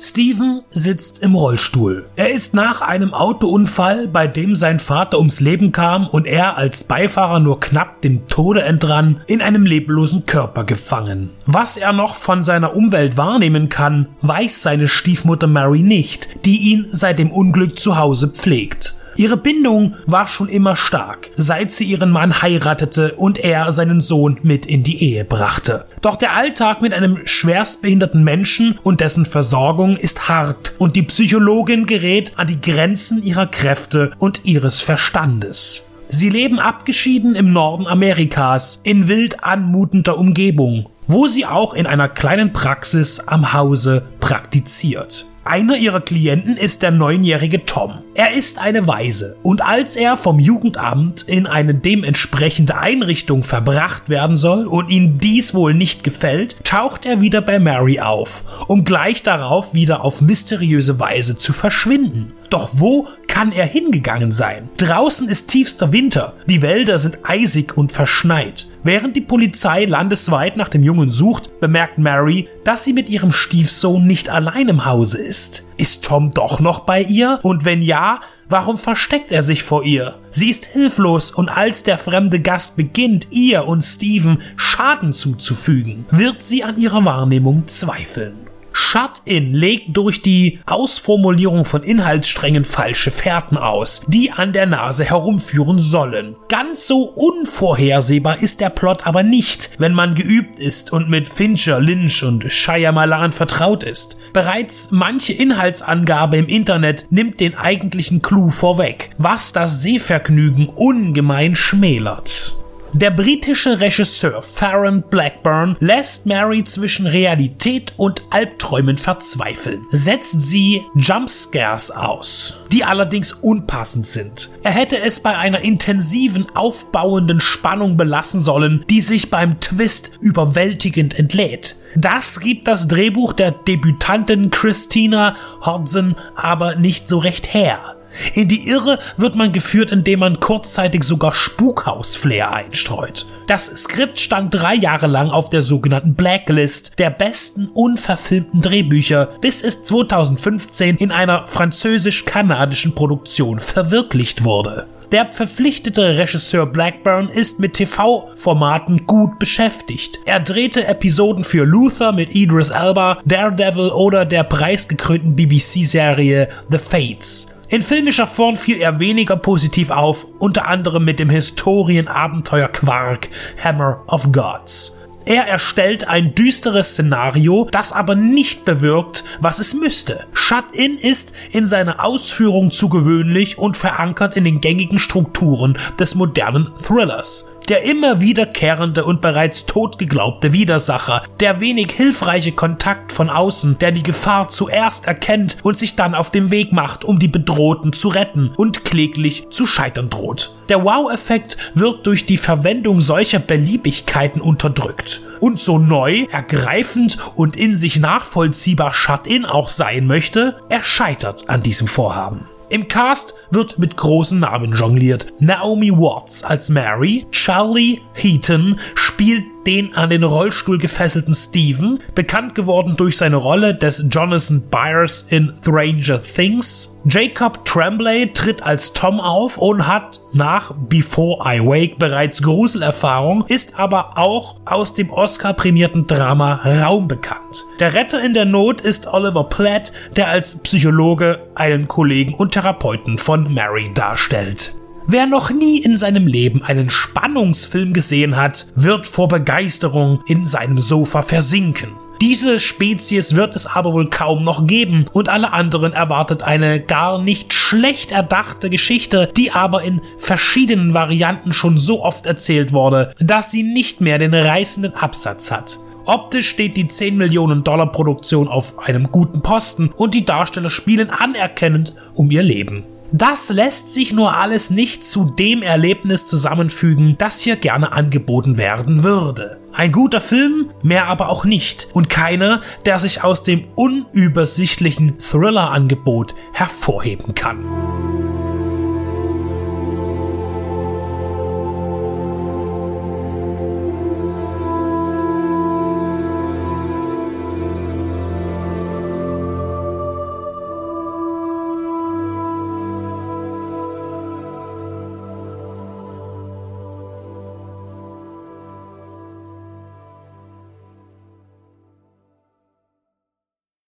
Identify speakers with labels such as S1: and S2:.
S1: Steven sitzt im Rollstuhl. Er ist nach einem Autounfall, bei dem sein Vater ums Leben kam und er als Beifahrer nur knapp dem Tode entrann, in einem leblosen Körper gefangen. Was er noch von seiner Umwelt wahrnehmen kann, weiß seine Stiefmutter Mary nicht, die ihn seit dem Unglück zu Hause pflegt. Ihre Bindung war schon immer stark, seit sie ihren Mann heiratete und er seinen Sohn mit in die Ehe brachte. Doch der Alltag mit einem schwerstbehinderten Menschen und dessen Versorgung ist hart und die Psychologin gerät an die Grenzen ihrer Kräfte und ihres Verstandes. Sie leben abgeschieden im Norden Amerikas in wild anmutender Umgebung, wo sie auch in einer kleinen Praxis am Hause praktiziert. Einer ihrer Klienten ist der neunjährige Tom. Er ist eine Waise und als er vom Jugendamt in eine dementsprechende Einrichtung verbracht werden soll und ihm dies wohl nicht gefällt, taucht er wieder bei Mary auf, um gleich darauf wieder auf mysteriöse Weise zu verschwinden. Doch wo kann er hingegangen sein? Draußen ist tiefster Winter, die Wälder sind eisig und verschneit. Während die Polizei landesweit nach dem Jungen sucht, bemerkt Mary, dass sie mit ihrem Stiefsohn nicht allein im Hause ist. Ist Tom doch noch bei ihr? Und wenn ja, warum versteckt er sich vor ihr? Sie ist hilflos und als der fremde Gast beginnt, ihr und Steven Schaden zuzufügen, wird sie an ihrer Wahrnehmung zweifeln. Shut-in legt durch die Ausformulierung von Inhaltssträngen falsche Fährten aus, die an der Nase herumführen sollen. Ganz so unvorhersehbar ist der Plot aber nicht, wenn man geübt ist und mit Fincher, Lynch und Shyamalan vertraut ist. Bereits manche Inhaltsangabe im Internet nimmt den eigentlichen Clou vorweg, was das Sehvergnügen ungemein schmälert. Der britische Regisseur Farron Blackburn lässt Mary zwischen Realität und Albträumen verzweifeln, setzt sie Jumpscares aus, die allerdings unpassend sind. Er hätte es bei einer intensiven, aufbauenden Spannung belassen sollen, die sich beim Twist überwältigend entlädt. Das gibt das Drehbuch der Debütantin Christina Hodson aber nicht so recht her. In die Irre wird man geführt, indem man kurzzeitig sogar Spukhaus-Flair einstreut. Das Skript stand drei Jahre lang auf der sogenannten Blacklist der besten unverfilmten Drehbücher, bis es 2015 in einer französisch-kanadischen Produktion verwirklicht wurde. Der verpflichtete Regisseur Blackburn ist mit TV-Formaten gut beschäftigt. Er drehte Episoden für Luther mit Idris Elba, Daredevil oder der preisgekrönten BBC-Serie The Fates. In filmischer Form fiel er weniger positiv auf, unter anderem mit dem Historienabenteuer-Quark Hammer of Gods. Er erstellt ein düsteres Szenario, das aber nicht bewirkt, was es müsste. Shut-In ist in seiner Ausführung zu gewöhnlich und verankert in den gängigen Strukturen des modernen Thrillers der immer wiederkehrende und bereits tot geglaubte Widersacher, der wenig hilfreiche Kontakt von außen, der die Gefahr zuerst erkennt und sich dann auf den Weg macht, um die Bedrohten zu retten und kläglich zu scheitern droht. Der Wow-Effekt wird durch die Verwendung solcher Beliebigkeiten unterdrückt. Und so neu, ergreifend und in sich nachvollziehbar Shut-In auch sein möchte, er scheitert an diesem Vorhaben. Im Cast wird mit großen Namen jongliert. Naomi Watts als Mary, Charlie Heaton spielt den an den Rollstuhl gefesselten Steven, bekannt geworden durch seine Rolle des Jonathan Byers in Stranger Things. Jacob Tremblay tritt als Tom auf und hat nach Before I Wake bereits Gruselerfahrung, ist aber auch aus dem Oscar-prämierten Drama Raum bekannt. Der Retter in der Not ist Oliver Platt, der als Psychologe einen Kollegen und Therapeuten von Mary darstellt. Wer noch nie in seinem Leben einen Spannungsfilm gesehen hat, wird vor Begeisterung in seinem Sofa versinken. Diese Spezies wird es aber wohl kaum noch geben und alle anderen erwartet eine gar nicht schlecht erdachte Geschichte, die aber in verschiedenen Varianten schon so oft erzählt wurde, dass sie nicht mehr den reißenden Absatz hat. Optisch steht die 10 Millionen Dollar Produktion auf einem guten Posten und die Darsteller spielen anerkennend um ihr Leben. Das lässt sich nur alles nicht zu dem Erlebnis zusammenfügen, das hier gerne angeboten werden würde. Ein guter Film, mehr aber auch nicht und keiner, der sich aus dem unübersichtlichen Thriller-Angebot hervorheben kann.